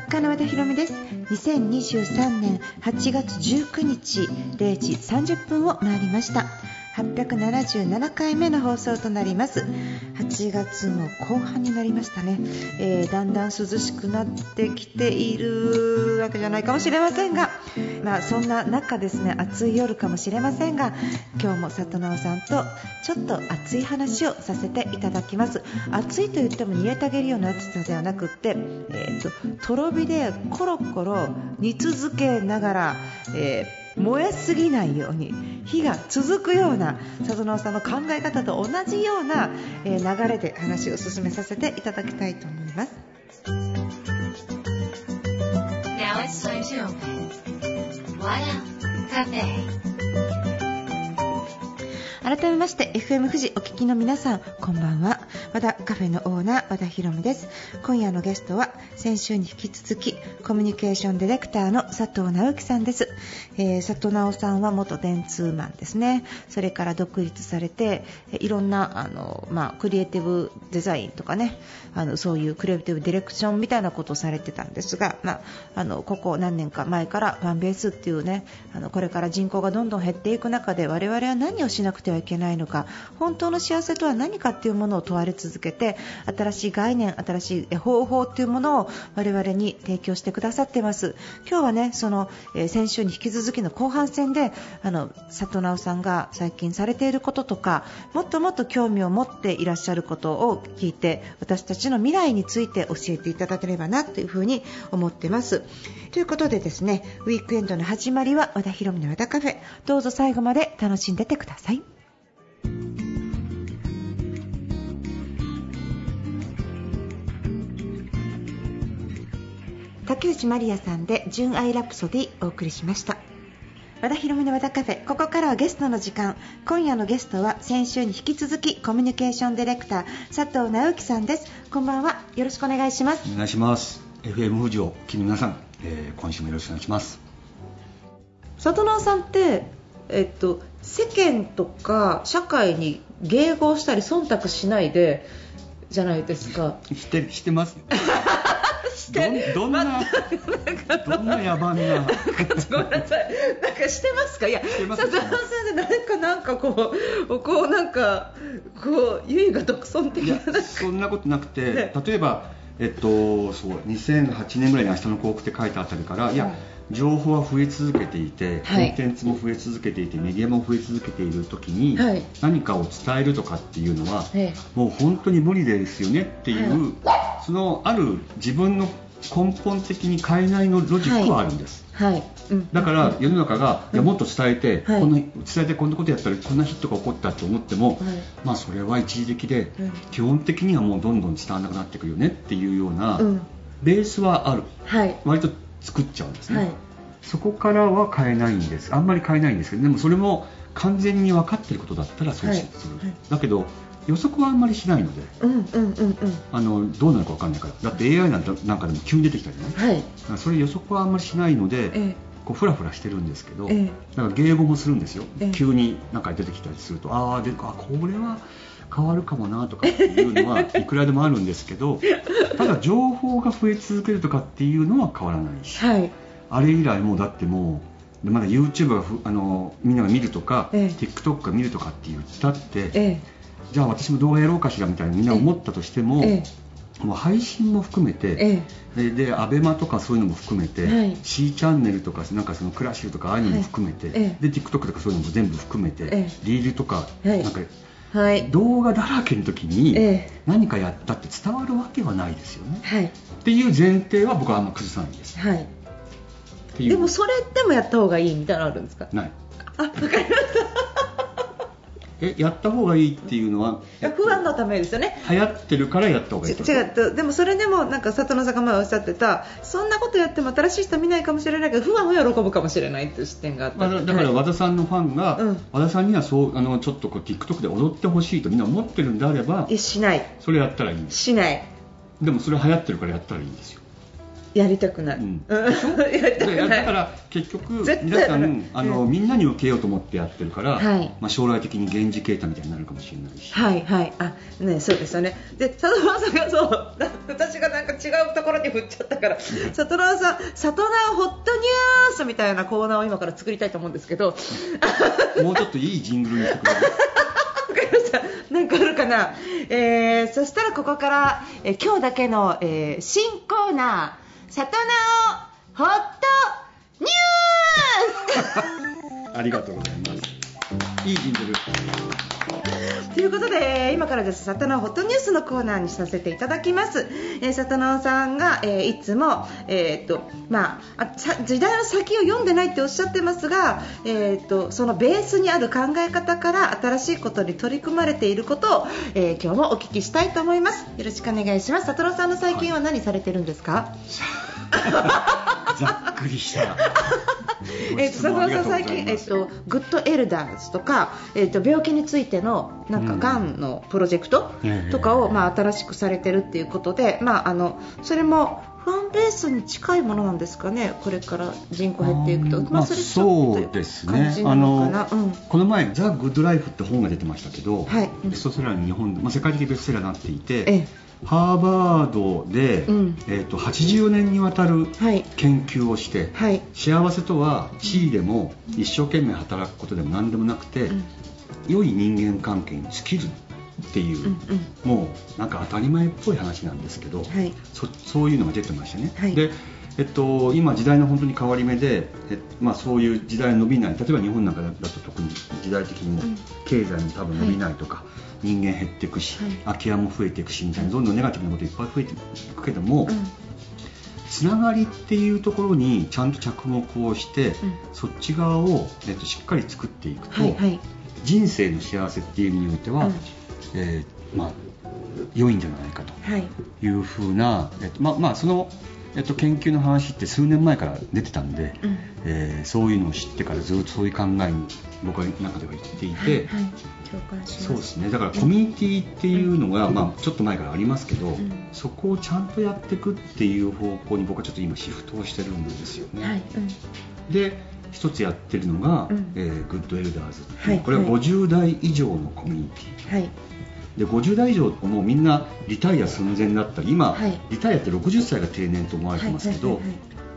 作家の和田博美です。2023年8月19日0時30分を回りました。877回目の放送となります。8月の後半になりましたね、えー、だんだん涼しくなってきているわけじゃないかもしれませんが、まあ、そんな中ですね暑い夜かもしれませんが今日も里直さんとちょっと熱い話をさせていただきます。暑いと言っても煮えたげるような暑さではなくって、えーと、とろ火でコロコロ煮続けながら、えー燃えすぎないように火が続くような里直さんの考え方と同じような、え流れで話を進めさせていただきたいと思います。Now it's time to open. Cafe. 改めまして FM 富士お聞きの皆さんこんばんは。和田カフェのオーナー和田博美です。今夜のゲストは先週に引き続きコミュニケーションディレクターの佐藤直樹さんです、えー、佐藤直さんは元電通マンですね。それから独立されていろんなあの、まあ、クリエイティブデザインとかねあのそういうクリエイティブディレクションみたいなことをされてたんですが、まあ、あのここ何年か前からファンベースっていうねあのこれから人口がどんどん減っていく中で我々は何をしなくてていけないのか本当の幸せとは何かというものを問われ続けて新しい概念、新しい方法というものを我々に提供してくださっています今日はねその、え、先週に引き続きの後半戦であの佐藤直さんが最近されていることとかもっともっと興味を持っていらっしゃることを聞いて私たちの未来について教えていただければなというふうに思っています。ということでですねウィークエンドの始まりは和田博美の和田カフェどうぞ最後まで楽しんでてください。竹内まりやさんで「純愛ラプソディ」お送りしました。和田博美の和田カフェ。ここからはゲストの時間。今夜のゲストは先週に引き続きコミュニケーションディレクター佐藤直樹さんです。こんばんは。よろしくお願いします。お願いします。FM 富士を聞皆さん、えー、今週もよろしくお願いします。佐藤直さんってえっと世間とか社会に迎合したり忖度しないでじゃないですか。してしてます してどんなどんな野蛮な。ごめんなさい。なんかしてますか？いや佐藤さんでなんかなんかこうこうなんかこう優位が独尊的なそんなことなくて、例えばえっとそう2008年ぐらいに「明日の幸福」って書いたあたりから、いや情報は増え続けていて、コンテンツも増え続けていてメディアも増え続けている時に、はい、何かを伝えるとかっていうのは、もう本当に無理ですよねっていう、はい、そのある自分の根本的に変えないのロジックはあるんです、はい、うん、だから世の中が、いやもっと伝えて、こんな伝えてこんなことやったらこんなヒットが起こったと思っても、まあそれは一時的で、基本的にはもうどんどん伝わらなくなっていくよねっていうような、ベースはある、割と作っちゃうんですね、はい、そこからは変えないんです。あんまり変えないんですけどでもそれも完全に分かってることだったらそうする、はい、だけど予測はあんまりしないので、うんうんうんうん、あのどうなるか分かんないから。だって AI なんなんかでも急に出てきたりね、はい、それ予測はあんまりしないので、ええ、こうフラフラしてるんですけど、ええ、だから迎合もするんですよ、え、急になんか出てきたりするとああこれは変わるかもなとかっていうのは いくらでもあるんですけどただ情報が増え続けるとかっていうのは変わらないし、はい、あれ以来もうだってもうまだ YouTube があのみんなが見るとか、ええ、TikTok が見るとかって言ったって、ええ、じゃあ私も動画やろうかしらみたいにみんな思ったとしても、ええ、もう配信も含めて、ええ、で ABEMA とかそういうのも含めて、はい、C チャンネルとかなんかそのクラッシュとかああいうのも含めて、はい、で TikTok とかそういうのも全部含めて、リールとか、なんかはい、動画だらけの時に何かやったって伝わるわけはないですよね、はい、っていう前提は僕はあんま崩さないです、はい、でもそれでもやった方がいいみたいなのあるんですか？ない。あわかりましたえやった方がいいっていうのは不安のためですよね。流行ってるからやった方がいい違うでもそれでもなんか里野さんが前おっしゃってたそんなことやっても新しい人見ないかもしれないけど不安を喜ぶかもしれないっていう視点があった、まあ、だから和田さんのファンが、うん、和田さんにはそうあのちょっとこう TikTok で踊ってほしいとみんな思ってるんであればしない。それやったらいいしない。でもそれ流行ってるからやったらいいんですよやりたくない、うん、だから結局皆さんあの、うん、みんなに受けようと思ってやってるから、はい、まあ、将来的に源氏啓太みたいになるかもしれないし。はいはい。あねそうですよね。で佐藤さんがそう 私がなんか違うところに振っちゃったから佐藤さん「里直ホットニュース」みたいなコーナーを今から作りたいと思うんですけど。もうちょっといいジングルにしてくれる？なんかあるかな、えー、そしたらここから、えー、今日だけの、えー、新コーナー里直ホットニュース。ありがとうございます。いいジングル。ということで今からです。里直ホットニュースのコーナーにさせていただきます、えー、里直さんが、えー、いつも、えーとまあ、時代の先を読んでないっておっしゃってますが、えーと、そのベースにある考え方から新しいことに取り組まれていることを、えー、今日もお聞きしたいと思います。よろしくお願いします。里直さんの最近は何されてるんですか、はい ざっくりした。えっと、佐藤さん最近、えっと、 Good Elders とか、えっと、病気についての、なんか、がん。のプロジェクトとかを、まあ、新しくされてるっていうことで、まあ、あの、それも、ファンベースに近いものなんですかね、これから人口減っていくと、まあ、それそうですね、あの、うん、この前、ザ・グッド・ライフって本が出てましたけど、はい、ベストセラーに日本で、まあ、世界的ベストセラーになっていて、ええハーバードで、うん、えーと、80年にわたる研究をして、はい、幸せとは地位でも一生懸命働くことでも何でもなくて、うん、良い人間関係に尽きるっていう、うんうん、もうなんか当たり前っぽい話なんですけど、はい、そそういうのが出てましたね。はい、でえっと、今、時代の本当に変わり目で、えまあ、そういう時代伸びない。例えば日本なんかだと特に時代的にも経済も多分伸びないとか、はい人間減っていくし、はい、空き家も増えていくしみたいなどんどんネガティブなこといっぱい増えていくけども、うん、つながりっていうところにちゃんと着目をして、うん、そっち側を、えっと、しっかり作っていくと、はいはい、人生の幸せっていう意味においては、うん、えー、まあ、良いんじゃないかとい。うふうな、えっとままあ、そのえっと、研究の話って数年前から出てたんで、うん、えー、そういうのを知ってからずっとそういう考えに僕は中では言っていて、はいはい、そうですね。だからコミュニティっていうのが、うん、まあ、ちょっと前からありますけど、うん、そこをちゃんとやっていくっていう方向に僕はちょっと今シフトをしてるんですよね。はい、で一つやってるのが、うん、えー、 Good Elders、はい、これは50代以上のコミュニティ、はいで50代以上もうみんなリタイア寸前だったり今、はい、リタイアって60歳が定年と思われてますけど、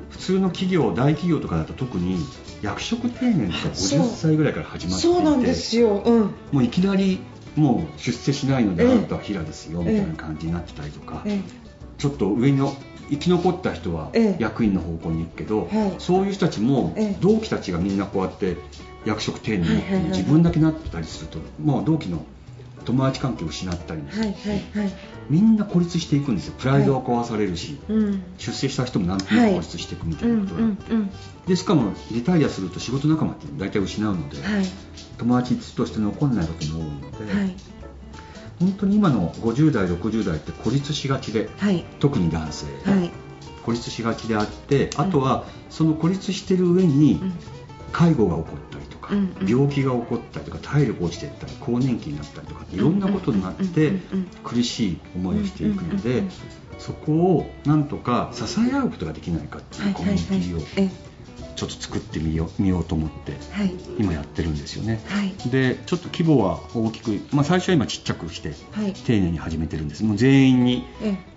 普通の企業大企業とかだと特に役職定年が50歳ぐらいから始まっていてそうなんですよ、うん、もういきなりもう出世しないので、あなたはヒラですよみたいな感じになってたりとか、ちょっと上の生き残った人は役員の方向に行くけど、そういう人たちも同期たちがみんなこうやって役職定年って自分だけなってたりすると、もう同期の友達関係を失ったり、はいはいはい、みんな孤立していくんですよ。プライドは壊されるし、はい、出世した人もなんとなく孤立していくみたいなことがあって、でしかもリタイアすると仕事仲間って大体失うので、はい、友達として残んないことも多いので、はい、本当に今の50代60代って孤立しがちで、特に男性、孤立しがちであってあとはその孤立してる上に介護が起こったりか、うんうん、病気が起こったりとか体力落ちていったり更年期になったりとかいろんなことになって苦しい思いをしていくのでそこをなんとか支え合うことができないかっていうコミュニティをちょっと作ってみよう見ようと思って、今やってるんですよね、はい、でちょっと規模は大きく、まあ、最初は今ちっちゃくして、丁寧に始めてるんです。もう全員に、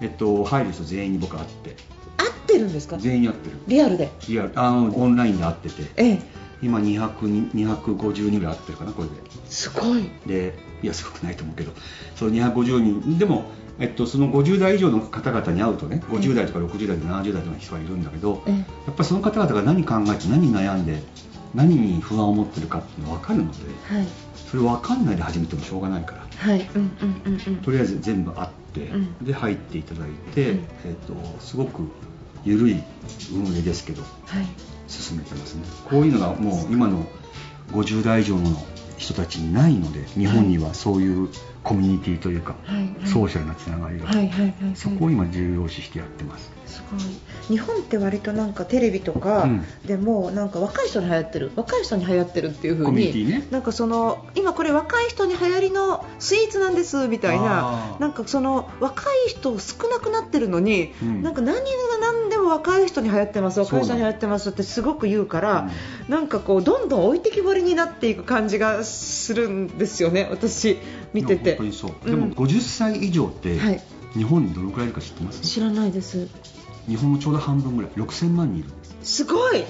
えっと、入る人全員に僕会って。会ってるんですか？全員会ってる。リアルで。リアルあのオンラインで会ってて、ええ今200 250人ぐらいあってるかなこれで。すごい。でいやすごくないと思うけど。その250人。でも、えっと、その50代以上の方々に会うとね50代とか60代とか70代とかの人がいるんだけど、やっぱりその方々が何考えて何悩んで何に不安を持ってるかっていうのが分かるので、はい、それ分かんないで始めてもしょうがないから、はい。うんうんうんうん、とりあえず全部会って、うん、で入っていただいて、うん、えっと、すごく緩い運営ですけど、はい、進めてますね。こういうのがもう今の50代以上の人たちにないので日本にはそういうコミュニティというか、はい。はい、ソーシャルなつながりが、そこを今重要視してやってます。すごい。日本って割となんかテレビとかでもなんか若い人に流行ってる。若い人に流行ってるっていう風に、ね、なんかその今これ若い人に流行りのスイーツなんですみたいななんかその若い人少なくなってるのに、うん、なんか何が何で若い人に流行ってます若い人に流行ってますってすごく言うから、うん、なんかこうどんどん置いてきぼりになっていく感じがするんですよね私見てて。本当にそう、うん、でも50歳以上って、はい、日本にどのくらいいるか知ってます？知らないです。日本のちょうど半分ぐらい。6000万人いるんですすごい。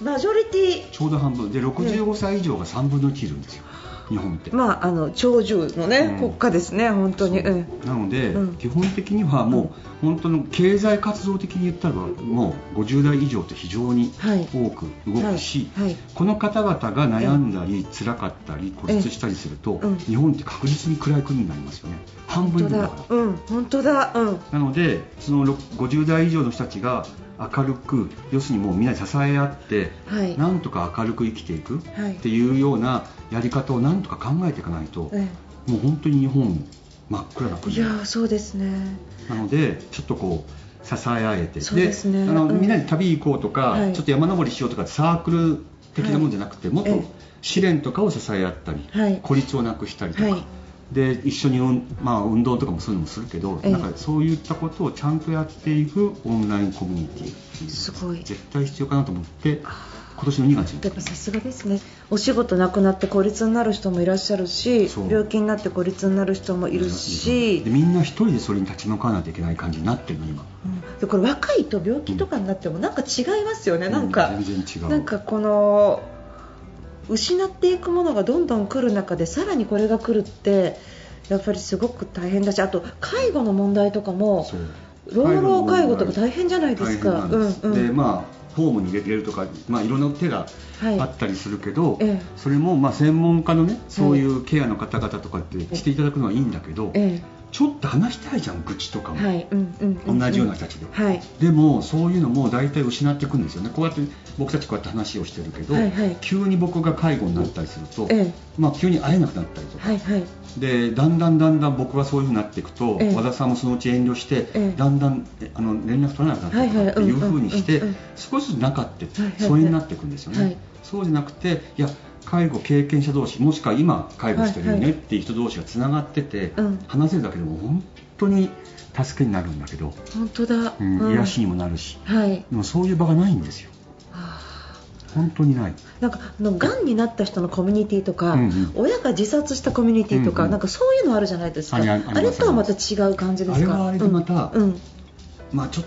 マジョリティ。ちょうど半分。で65歳以上が3分の1いるんですよ、日本って。まああの長寿のね、うん、国家ですね本当に、う。ん、なので、うん、基本的にはもう、本当の経済活動的に言ったらもう50代以上って非常に多く動くし、はい。はい。はい、この方々が悩んだり、辛かったり孤立したりすると、日本って確実に暗い国になりますよね。半分以上だから。うん。本当だ、うん、なのでその50代以上の人たちが明るく要するにもうみんなで支え合って、はい、なんとか明るく生きていくっていうようなやり方をなんとか考えていかないと、はい、もう本当に日本真っ暗な国。いやそうですねなのでちょっとこう支え合えて。で、ね、あの、みんなで旅行こうとか、はい、ちょっと山登りしようとかサークル的なもんじゃなくて、もっと試練とかを支え合ったり、孤立をなくしたりとか。で一緒に、まあ、運動とかもそういうのもするけど、なんかそういったことをちゃんとやっていくオンラインコミュニティすごい。絶対必要かなと思って今年の2月。にやっぱさすがですね。お仕事なくなって孤立になる人もいらっしゃるし病気になって孤立になる人もいるし。でみんな一人でそれに立ち向かわないといけない感じになってるの今、うん、でこれ若いと病気とかになってもなんか違いますよね、うん、なんか全然違う。なんかこの失っていくものがどんどん来る中でさらにこれが来るってやっぱりすごく大変だしあと介護の問題とかも老老介護とか大変じゃないですか。で、うんうん、まあホームに入れるとか、まあ、い。ろんな手があったりするけど、はいええ、それもまあ専門家のねそういうケアの方々とかってしていただくのはいいんだけど、えちょっと話したいじゃん愚痴とかも、はいうんうんうん、同じような人たちで、はい、でもそういうのも大体失っていくんですよね。こうやって僕たちこうやって話をしてるけど、はいはい、急に僕が介護になったりすると、ええ、まあ、急に会えなくなったりとか、はいはい、でだんだんだんだん僕がそういうふうになっていくと、え、和田さんもそのうち遠慮して、だんだんあの連絡取れなくなっていくっていうふうにして少しずつ仲って疎遠になっていくんですよね、そうじゃなくていや介護経験者同士もしくは今介護してるよねっていう人同士がつながってて、はいはい、話せるだけでも本当に助けになるんだけど本当だ、うん、癒しにもなるし、はい、でもそういう場がないんですよ。本当にない。なんかのがんになった人のコミュニティとか、うんうん、親が自殺したコミュニティとか、うんうん、なんかそういうのあるじゃないですか。あれとはまた違う感じですか？あれはあれでまた、うん、まあちょっ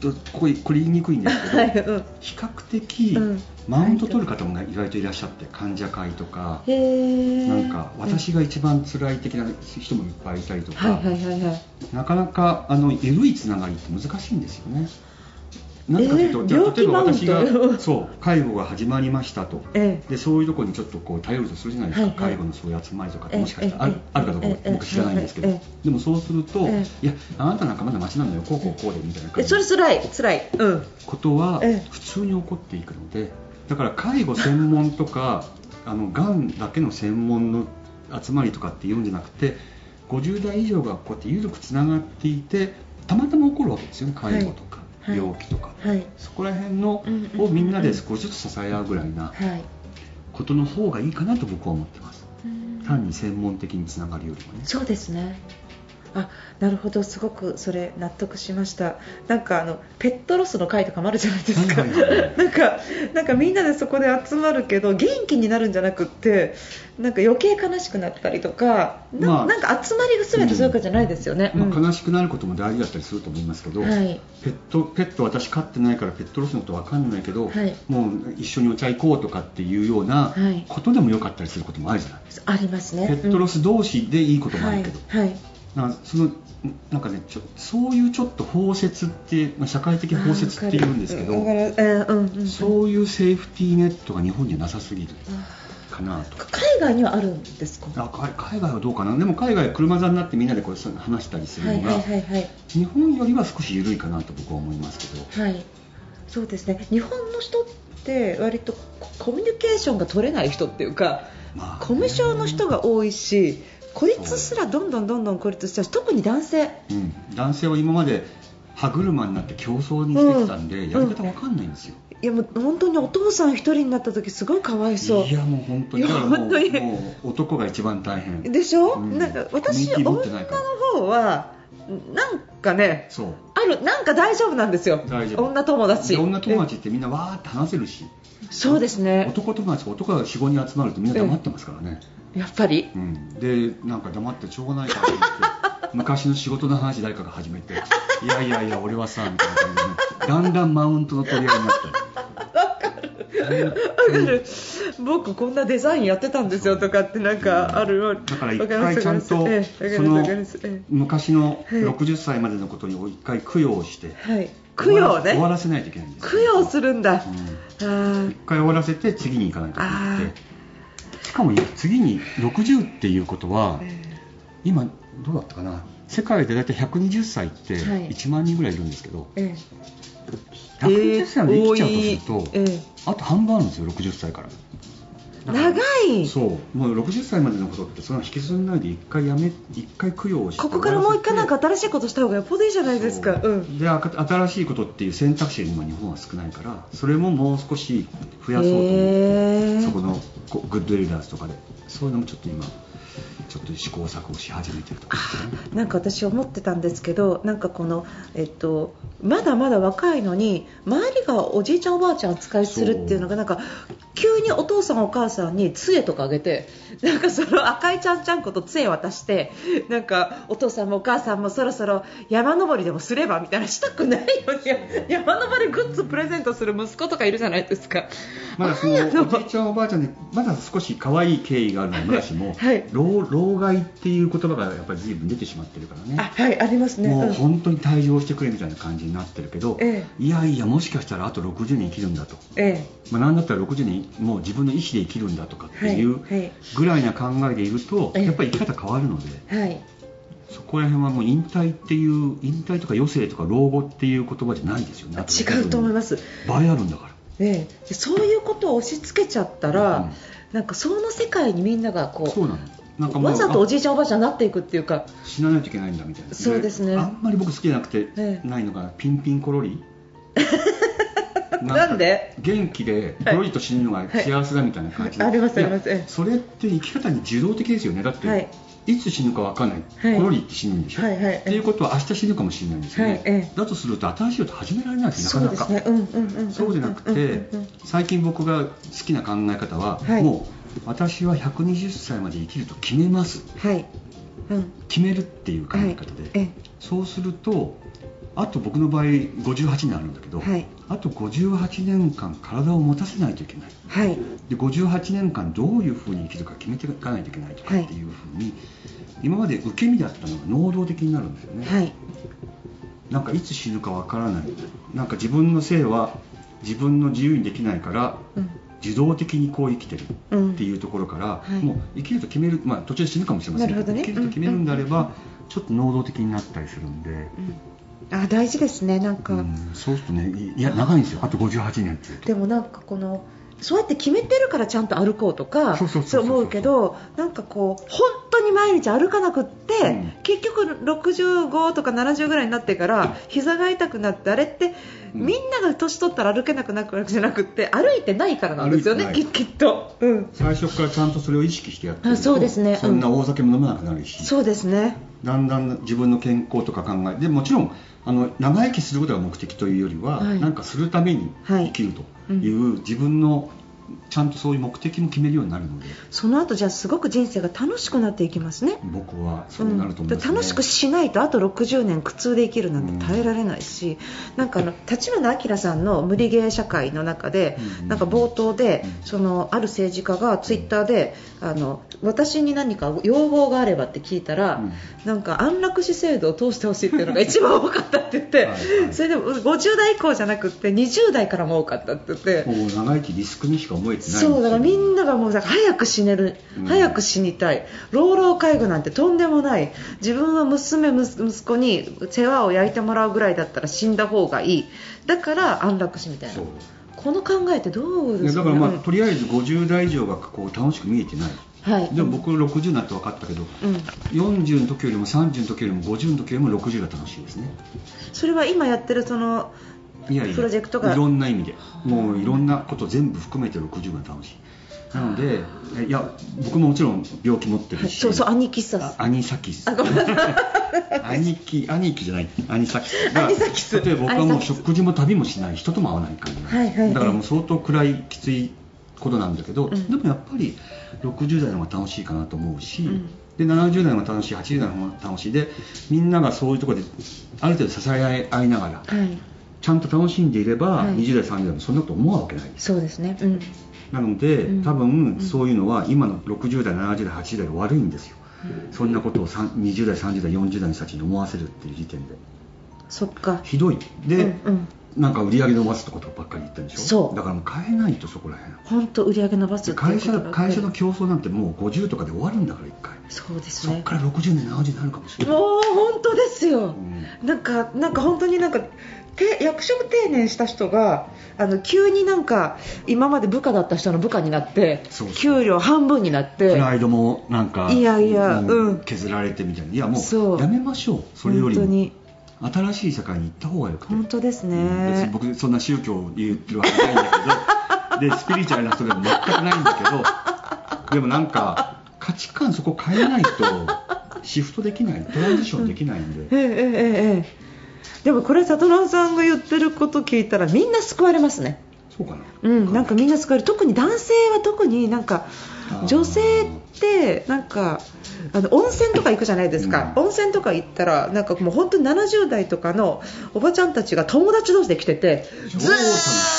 とこここれ言いにくいんですけど、はいうん、比較的、マウント取る方も、意外といらっしゃって患者会とかなんか私が一番辛い的な人もいっぱいいたりとか、なかなかあの緩いつながりって難しいんですよね。なぜかというと、じゃ例えば私が そう介護が始まりましたと、えでそういうところにちょっとこう頼るとするじゃないですか、介護のそういう集まりとかもしかしたらある,、あるかどうか僕知らないんですけど、でもそうすると、いやあなたなんかまだ町なんだよ。こうこうこうでみたいな感じ。それつらいつらい、うん、ことは普通に起こっていくのでだから介護専門とか あのがんだけの専門の集まりとかっていうんじゃなくて50代以上がこうやって緩くつながっていてたまたま起こるわけですよね介護とか。はい病気とか、はい、そこら辺のをみんなで少しずつ支え合うぐらいなことの方がいいかなと僕は思ってます、単に専門的につながるよりもね。そうですねあなるほどすごくそれ納得しました。なんかあのペットロスの会とかもあるじゃないですか、なんかなんかみんなでそこで集まるけど元気になるんじゃなくってなんか余計悲しくなったりとかなまあ、なんか集まりが全てそういうかじゃないですよね、うん、まあ、悲しくなることも大事だったりすると思いますけど、はい、ペットペット私飼ってないからペットロスのこと分かんないけど、はい、もう一緒にお茶行こうとかっていうようなことでもよかったりすることもあるじゃないですか、ありますね。ペットロス同士でいいこともあるけど、はいなそのなんかねちょそういうちょっと包摂って、まあ、社会的包摂っていうんですけど、そういうセーフティーネットが日本にはなさすぎる。かなと。海外にはあるんですか？あ海外はどうかな？でも海外は車座になってみんなでこう話したりするのが、はいはいはいはい、日本よりは少し緩いかなと僕は思いますけど、はい、そうですね。日本の人って割とコミュニケーションが取れない人っていうか、まあ、コミュ障の人が多いし孤立すらどんどんどんどん孤立しちゃう。特に男性、うん、男性は今まで歯車になって競争にしてきたんで、うん、やり方わかんないんですよ、いやもう本当にお父さん一人になった時すごいかわいそう。いやもう本当に。本当に。もう男が一番大変。でしょ、うん、なんか私女の方はなんかねあるなんか大丈夫なんですよ。大丈夫。女友達。女友達ってみんなわーって話せるし。そうですね。男友達男が45人集まるとみんな黙ってますからね、やっぱり、うん、でなんか黙ってしょうがないからって 昔の仕事の話誰かが始めていやいやいや俺はさみたいな感じで、だんだんマウントの取り合いになったわかる。僕こんなデザインやってたんですよとかってなんかある。だから一回ちゃんとその昔の60歳までのことに一回供養して、はい、供養ね。終わらせないといけないんです供養するんだ、うん、一回終わらせて次に行かないといけなくてしかも次に60っていうことは、今どうだったかな？世界で大体120歳って1万人ぐらいいるんですけど、はい、120歳まで生きちゃうとすると、えー、あと半分あるんですよ60歳から。長い。そう。もう60歳までのことってその引きずらないで一回やめ一回供養してここからもう一回なんか新しいことした方がよっぽどいいじゃないですか。う、ん、で新しいことっていう選択肢が今日本は少ないからそれももう少し増やそうと思ってそこのグッドエリダーズとかでそういうのもちょっと今ちょっと試行錯誤し始めてるとか、ね、なんか私思ってたんですけどなんかこの、えっと、まだまだ若いのに周りがおじいちゃんおばあちゃん扱いするっていうのがなんか急にお父さんお母さんに杖とかあげてなんかその赤いちゃんちゃんこと杖渡してなんかお父さんもお母さんもそろそろ山登りでもすればみたいなしたくないのに山登りグッズプレゼントする息子とかいるじゃないですか。まだそのおじいちゃんおばあちゃんにまだ少し可愛い経緯があるのもしも、はい、老老害っていう言葉がやっぱり随分出てしまってるからね。あはいありますね。もう本当に退場してくれみたいな感じになってるけど、ええ、いやいやもしかしたらあと60年生きるん。だと、ええまあ、なんだったら60年もう自分の意思で生きるんだとかっていうぐらいな考えでいると、やっぱり生き方変わるので、はい、そこら辺はもう引退っていう引退とか余生とか老後っていう言葉じゃないですよね違うと思います。倍あるんだから、ね、そういうことを押し付けちゃったら、うん、なんかその世界にみんながこうそうなの。なんかわざとおじいちゃんおばあちゃんになっていくっていうか。死なないといけないんだみたいな。そうですね。あんまり僕好きじゃなくて、ないのがピンピンコロリ？なんで？元気でコロリと死ぬのが幸せだみたいな感じ、ありますあります。それって生き方に受動的ですよね。だって、はい、いつ死ぬか分かんない、はい、コロリって死ぬんでしょ、はいはい、っていうことは明日死ぬかもしれないんですよね、はい、だとすると新しいこと始められないですなかなか。そうじゃなくて最近僕が好きな考え方は、もう私は120歳まで生きると決めます、はい。うん、決めるっていう考え方で、そうするとあと僕の場合58年あるんだけど、はい、あと58年間体を持たせないといけない、はい、で58年間どういうふうに生きるか決めていかないといけないとかっていうふうに、今まで受け身だったのが能動的になるんですよね、はい、なんかいつ死ぬかわからない。なんか自分の性は自分の自由にできないから、うん。自動的にこう生きてるっていうところから、うんはい、もう生きると決める、まあ、途中で死ぬかもしれませんけど、ね、生きると決めるんであれば、うん、ちょっと能動的になったりするんで、あ大事ですねなんか、うん、そうするとねいや長いんですよ。あと58年っていうと。でもなんかこのそうやって決めてるからちゃんと歩こうとかそう思うけどなんかこう本当に毎日歩かなくって、うん、結局65とか70ぐらいになってから膝が痛くなってあれって、うん、みんなが年取ったら歩けなくなるわけじゃなくて歩いてないからなんですよねきっと、うん、最初からちゃんとそれを意識してやってると。そうですね、そんな大酒も飲めなくなるし、そうですね。だんだん自分の健康とか考えでもちろんあの長生きすることが目的というよりは、はい、なんかするために生きるという、自分のちゃんとそういう目的も決めるようになるので。その後じゃあすごく人生が楽しくなっていきますね。僕はそうなると思います、ね。うん、楽しくしないとあと60年苦痛で生きるなんて耐えられないし、うん、なんかあの立花明さんの無理ゲー社会の中で、うん、なんか冒頭で、そのある政治家がツイッターであの私に何か要望があればって聞いたら、なんか安楽死制度を通してほしいっていうのが一番多かったって言ってはい、それでも50代以降じゃなくて20代からも多かったって言って。長生きリスクにしか思えてないそうだからみんながもう早く死ねる、うん、早く死にたい。老老介護なんてとんでもない。自分は娘息子に世話を焼いてもらうぐらいだったら死んだ方がいい。だから安楽死みたいな。この考えってどうですか、ね、だからまあ、とりあえず50代以上がこう楽しく見えてないはい、でも僕60になって分かったけど、うん、40の時よりも30の時よりも50の時よりも60が楽しいですね。それは今やってるそのいやいやプロジェクトが？いろんな意味で。もういろんなこと全部含めて60が楽しい。なのでい。や僕ももちろん病気持ってるし、そうそう兄貴さアニサキ貴兄貴じゃないアニサキス。アニサキス。例えば僕はもう食事も旅もしない人とも会わない。から、はいはいはいだからもう相当暗い。きついことなんだけど、うんでもやっぱり60代の方が楽しいかなと思うし、うん。で70代の方が楽しい80代の方が楽しいでみんながそういうところである程度支え合いながらはい。ちゃんと楽しんでいれば、はい。20代30代もそんなこと思うわけない。そうですね。うん。なので、うん。多分うん。そういうのは今の60代70代80代が悪いんですよ、そんなことをさん20代30代40代の人たちに思わせるっていう時点でそっか。ひどい。で、うんうん。なんか売り上げ伸ばすってことばっかり言ってるでしょ？そう。だからもう変えないとそこら辺。本当売り上げ伸ばすって会社会社の競争なんてもう50とかで終わるんだから1回。そうですね。そっから60年70になるかもしれない。もう本当ですよ、うなんかなんか本当になんかて役職定年した人があの急になんか今まで部下だった人の部下になって給料半分になって。プライドもなんかいやいやもううん。削られてみたいな。いやもう。やめましょう。それよりも。本当に新しい社会に行った方がよくて。本当ですうん別にね、僕そんな宗教を言ってるわけじゃないんだけど。でスピリチュアルな人でも全くないんだけど。でもなんか価値観そこ変えないとシフトできないトランジションできないんで、ええええええ。でもこれ里直さんが言ってること聞いたらみんな救われますねそうかな。うん、なんかみんな救われる。特に男性は特になんか女性ってなんかあの温泉とか行くじゃないですか、うん。温泉とか行ったらなんかもう本当に70代とかのおばちゃんたちが友達同士で来ててず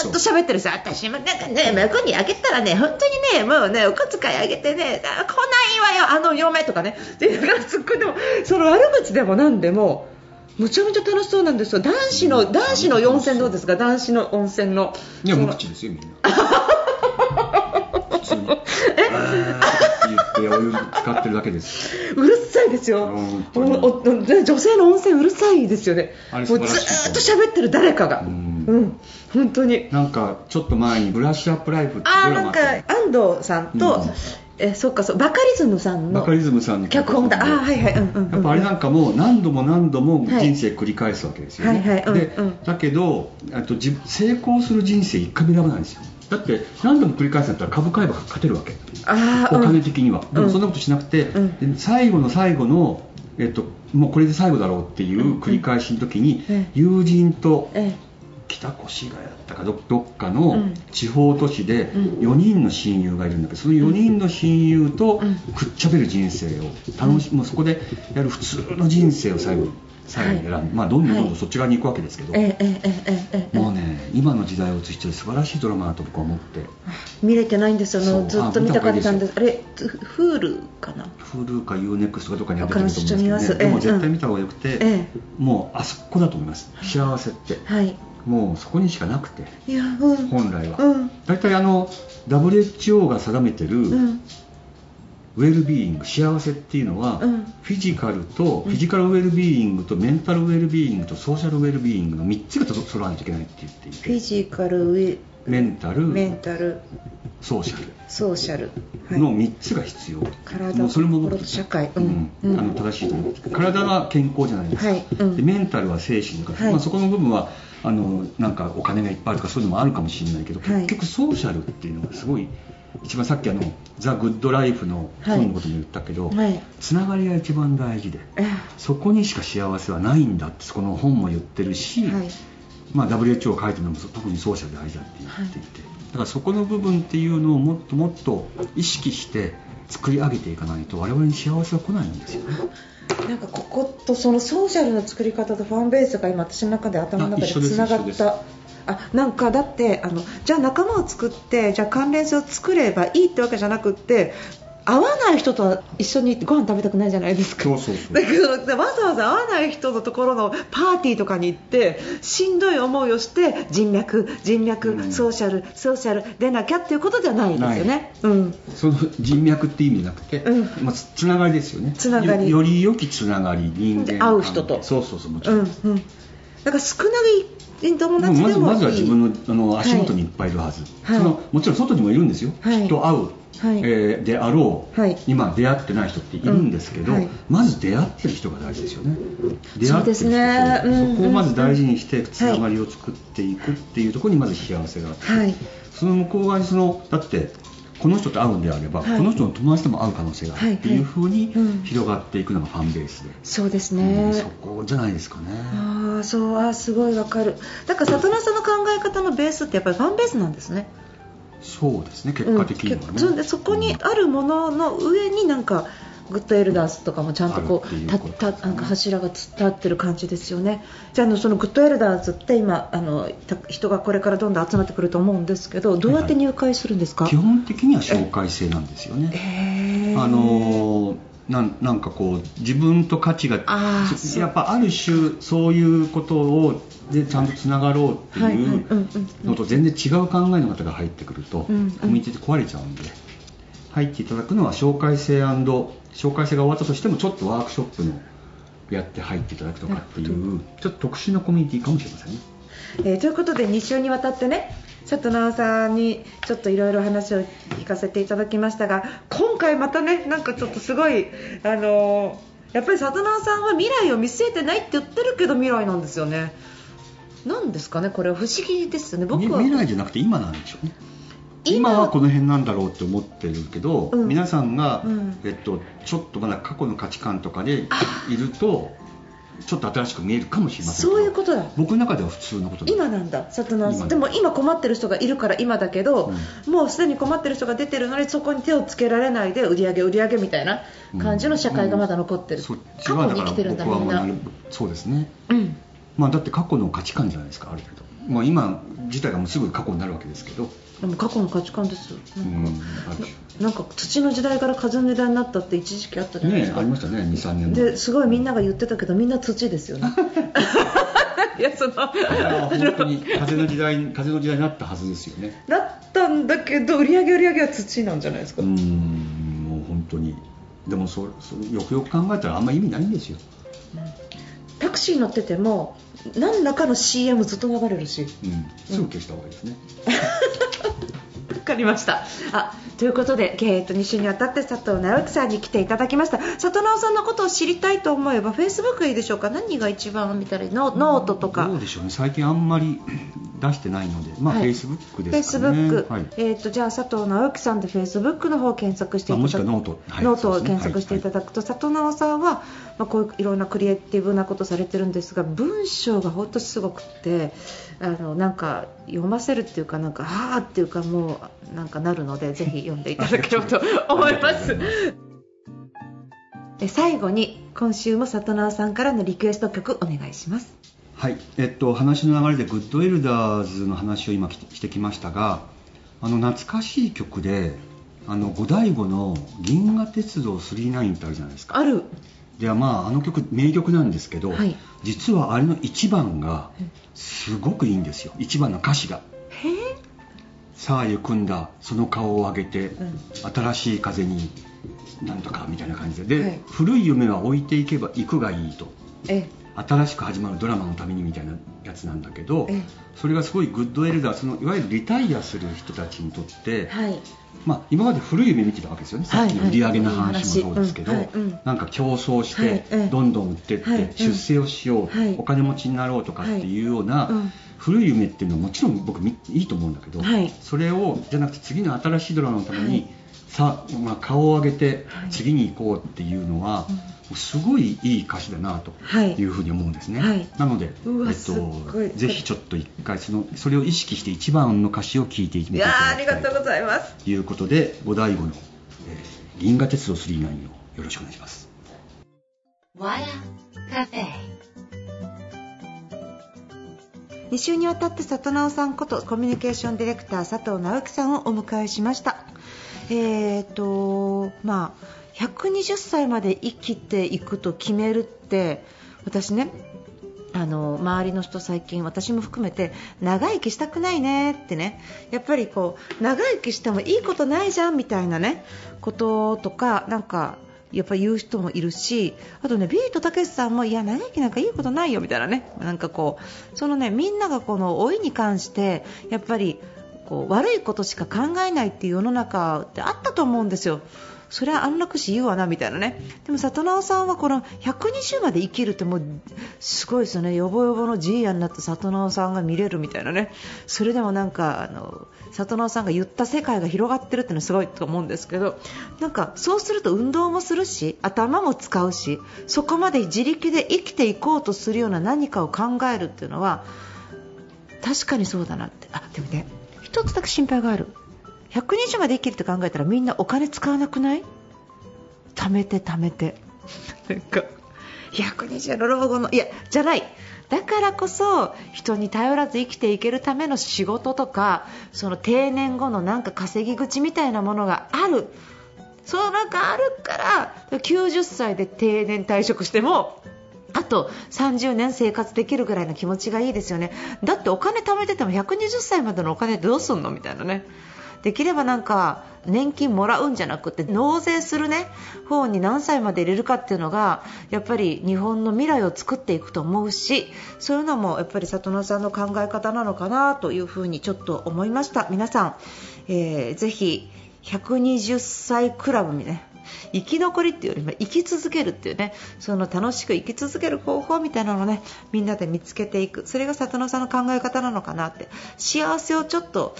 ーっと喋ってるんですよ私もなんかね孫にあげたらね本当にねもうねお小遣いあげてねあ来ないわよあの嫁とかねでなんかすっごいでもその悪口でもなんでもむちゃむちゃ楽しそうなんですよ。男子の男子の温泉どうですか？男子の温泉の。いや無口ですよみんな。普通に。え？言ってお湯使ってるだけです。うるさいですよ、女性の温泉うるさいですよね、もうずっと喋ってる誰かが、ううん。ん、本当に。なんかちょっと前に「ブラッシュアップライフ」ってドラマなんか安藤さんと、うんえそっかそうバカリズムさんのバカリズムさんの脚本だ、あーはいはい、うんうんうん、やっぱあれなんかもう何度も何度もはい。人生繰り返すわけですよね、はいはい。うんでうん。だけどあと自成功する人生一回も選ばないんですよ。だって何度も繰り返すんだったら株買えば勝てるわけ。あーお金的には、でうん。もそんなことしなくて、うん。で最後の最後の、えっと、もうこれで最後だろうっていう繰り返しの時に、うん友人とえ北越谷だったかどどっかうのん。地方都市でうん。4人の親友がいるんだけどその4人の親友とうん。くっちゃべる人生を楽しもうそこでやる普通の人生を最後に最後に選んで、まあ、どんどんどんどんそっち側に行くわけですけど、えええええええもうね今の時代を映してる素晴らしいドラマだと僕は思って。見れてないんですよあのずっと見たかったんあですあれフールかな？Hulu か UNEXT かどっかにやってると思うんですけど、ね、でもええ。絶対見た方がよくて、ええ。もうあそこだと思います。幸せって。はいもうそこにしかなくてうん。本来は、うん。大体あの WHO が定めてる、うん。ウェルビーイング幸せっていうのは、うん。フィジカルとうん。フィジカルウェルビーイングとメンタルウェルビーイングとソーシャルウェルビーイングの3つがと揃わないといけないって言っていフィてジカルウェメンタルメンタルソーシャル。ソーシャル、はい。の3つが必要、体もうそれも社会。うん。うん。あの正しいと思う。体は健康じゃないですか、はい。うん。でメンタルは精神とか、はい。まあ、そこの部分はあのなんかお金がいっぱいあるとかそういうのもあるかもしれないけど、はい。結局ソーシャルっていうのがすごい一番さっきあの「ザ・グッド・ライフ」の本のことも言ったけど、はい。つながりが一番大事でえそこにしか幸せはないんだってこの本も言ってるし、はい。まあ、WHO が書いてるのも特にソーシャル大事だって言っていて、だからそこの部分っていうのをもっともっと意識して作り上げていかないと我々に幸せは来ないんですよ。ねなんかこことそのソーシャルの作り方とファンベースが今私の中で頭の中でつながった。あなんかだってあのじゃあ仲間を作ってじゃあ関連性を作ればいいってわけじゃなくって合わない人とは一緒にご飯食べたくないじゃないですか。そうそうそう。だけどわざわざ合わない人のところのパーティーとかに行ってしんどい思いをして人脈、人脈、うん。ソーシャル、ソーシャル出なきゃっていうことじゃないんですよね。うん。その人脈って意味じゃなくて、うん。まあ、つつながりですよね。つながり。よより良きつながり人間会う人と。そうそうそうもちろん、うんうん、だから少ない友達でもいい。まずは自分のあの足元にいっぱいいるはず、はい。そのもちろん外にもいるんですよ、はい。きっと会う、はい。えーであろう、はい。今出会ってない人っているんですけど、うんはい。まず出会ってる人が大事ですよね。出そうで会ってる人すね。そううん。そこをまず大事にしてつながりを作っていくっていうところにまず幸せがあって、はい。その向こう側にそのだってこの人と会うんであれば、はい、この人の友達とも会う可能性があるっていうふうに広がっていくのがファンベースで、そうですね、うん、そこじゃないですかね。ああそうあすごいわかる。だから里奈さんの考え方のベースってやっぱりファンベースなんですねそうですね結果的にはね、うん、そこにあるものの上になんか、 Good Elders とかもちゃんとこうたたなんか柱が立ってる感じですよね。じゃあのその Good Elders って今あの人がこれからどんどん集まってくると思うんですけどどうやって入会するんですか、はい、基本的には紹介制なんですよね。あのななんかこう自分と価値がやっぱある種そういうことをでちゃんとつながろうっていうのと全然違う考えの方が入ってくると、コミュニティって壊れちゃうんで。入っていただくのは紹介制紹介制が終わったとしてもちょっとワークショップのやって入っていただくとかっていうちょっと特殊なコミュニティかもしれませんね。えー、ということで2週にわたってね佐藤直さんにちょっといろいろ話を聞かせていただきましたが今回またねなんかちょっとすごいあのー、やっぱり里直さんは未来を見据えてないって言ってるけど未来なんですよね。なんですかねこれは不思議ですね。僕は。未来じゃなくて今なんでしょうね。今。はこの辺なんだろうって思ってるけど、うん、皆さんが、うん、えっと、ちょっとまだ過去の価値観とかでいるとちょっと新しく見えるかもしれませんそういうことだ。僕の中では普通のこと今なんだ。里直でも今困ってる人がいるから今だけど、うん、もうすでに困ってる人が出てるのにそこに手をつけられないで売り上げ売り上げみたいな感じの社会がまだ残ってる、うん、過去に生きてるんだみんな。そうですね、うん。まあ、だって過去の価値観じゃないですかある程度、まあ、今自体がもうすぐ過去になるわけですけどでも過去の価値観ですなんか,、なんか土の時代から風の時代になったって一時期あったじゃないですか、ね、ありましたね23年ですごいみんなが言ってたけどみんな土ですよね。いやその本当に風の時代風の時代になったはずですよね。なったんだけど売り上げ売り上げは土なんじゃないですか。うんもう本当に。でもそそよくよく考えたらあんまり意味ないんですよ、うん、タクシー乗ってても何らかの CM ずっと流れるし、うん、すぐ消した方がいいですね、わ かりました。あということで、えー、と2週にわたって佐藤直樹さんに来ていただきました。佐藤直さんのことを知りたいと思えばフェイスブックいいでしょうか？何が一番見たらいい？ノノートとか。どうでしょうね。最近あんまり出してないので、まあ、フェイスブックですかね。フェイスブック。はい、えっ、ー、と、じゃあ、佐藤尚之さんでフェイスブックの方を検索していただく。ノート。はい、ノートを検索していただくと、はい、さとなおさんは、まあ、こういういろんなクリエイティブなことされてるんですが、文章が本当すごくて、あの、なんか、読ませるっていうか、なんか、はあっていうか、もう、なんかなるので、ぜひ読んでいただければと思います。最後に今週もさとなおさんからのリクエスト曲お願いします。はい。えっと、話の流れでグッドエルダーズの話を今してきましたがあの懐かしい曲であの五醍醐の「銀河鉄道999」ってあるじゃないですか。ある。ではまああの曲名曲なんですけど、はい、実はあれの1番がすごくいいんですよ。1番の歌詞が「さあ行くんだ。その顔を上げて、うん、新しい風になんとか」みたいな感じで。で、はい、古い夢は置いていけば行くがいいと。え新しく始まるドラマのためにみたいなやつなんだけどそれがすごいグッドエルダーそのいわゆるリタイアする人たちにとって、はい、まあ、今まで古い夢見てたわけですよね、さっきの売り上げの話もそうですけど、なんか競争して、どんどん売ってって、出世をしよう、お金持ちになろうとかっていうような、古い夢っていうのはもちろん僕いいと思うんだけど、それをじゃなくて次の新しいドラマのために、さまあ、顔を上げて次に行こうっていうのは、すごいいい歌詞だなとい。うふうに思うんですね、はい、なので、えっと、ぜひちょっと一回そのそれを意識して一番の歌詞を聞いてみていただきたいありがとうございます。ということで五醍醐の、えー、銀河鉄道999をよろしくお願いします。2週にわたって里直さんことコミュニケーションディレクター佐藤直樹さんをお迎えしましたえーとまあ120歳まで生きていくと決めるって私ねあの周りの人最近私も含めて長生きしたくないねってねやっぱりこう長生きしてもいいことないじゃんみたいなねこととかなんかやっぱ言う人もいるしあとねビートたけしさんもいや長生きなんかいいことないよみたいなねなんかこうそのねみんながこの老いに関してやっぱりこう悪いことしか考えないっていう世の中ってあったと思うんですよ。それは安楽死言うわなみたいなね。でも里直さんはこの120まで生きるってもうすごいですよね。よぼよぼのじいやになった里直さんが見れるみたいなね。それでもなんかあの里直さんが言った世界が広がってるっていうのはすごいと思うんですけど。なんかそうすると運動もするし頭も使うしそこまで自力で生きていこうとするような何かを考えるっていうのは確かにそうだなって。あでもね一つだけ心配がある。120まで生きるって考えたらみんなお金使わなくない？貯めて貯めて。なんか。120の老後のいやじゃない。だからこそ人に頼らず生きていけるための仕事とかその定年後のなんか稼ぎ口みたいなものがある。それがあるから90歳で定年退職してもあと30年生活できるぐらいの気持ちがいいですよね。だってお金貯めてても120歳までのお金どうすんの？みたいなね。できればなんか年金もらうんじゃなくて納税するね方に何歳まで入れるかっていうのがやっぱり日本の未来を作っていくと思うしそういうのもやっぱり里野さんの考え方なのかなというふうにちょっと思いました。皆さん、えー、ぜひ120歳クラブみたいな生き残りっていうよりも生き続けるっていうねその楽しく生き続ける方法みたいなのをねみんなで見つけていく。それが里野さんの考え方なのかなって。幸せをちょっと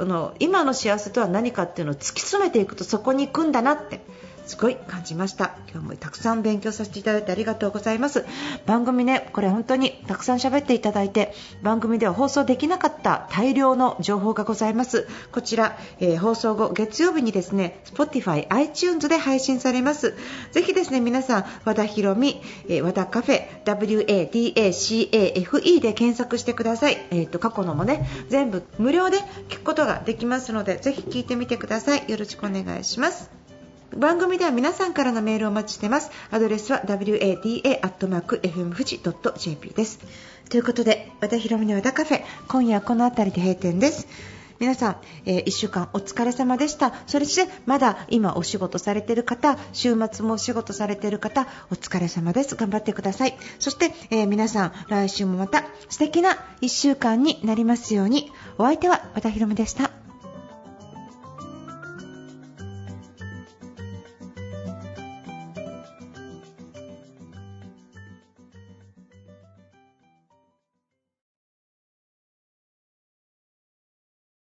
あの今の幸せとは何かっていうのを突き詰めていくとそこに行くんだなって。すごい感じました。今日もたくさん勉強させていただいてありがとうございます。番組ねこれ本当にたくさん喋っていただいて番組では放送できなかった大量の情報がございます。こちら、えー、放送後月曜日にですね Spotify、iTunes で配信されます。ぜひですね皆さん和田ひろみ、えー、和田カフェ WADACAFE で検索してください、えーと、過去のもね全部無料で聞くことができますのでぜひ聞いてみてください。よろしくお願いします。番組では皆さんからのメールをお待ちしていますアドレスは wada.fmfuji.jp ですということで和田ヒロミの和田カフェ今夜はこの辺りで閉店です皆さん、えー、1週間お疲れ様でした。それしてまだ今お仕事されている方、週末もお仕事されている方、お疲れ様です。頑張ってください。そして、えー、皆さん、来週もまた素敵な1週間になりますように。お相手は和田ヒロミでした。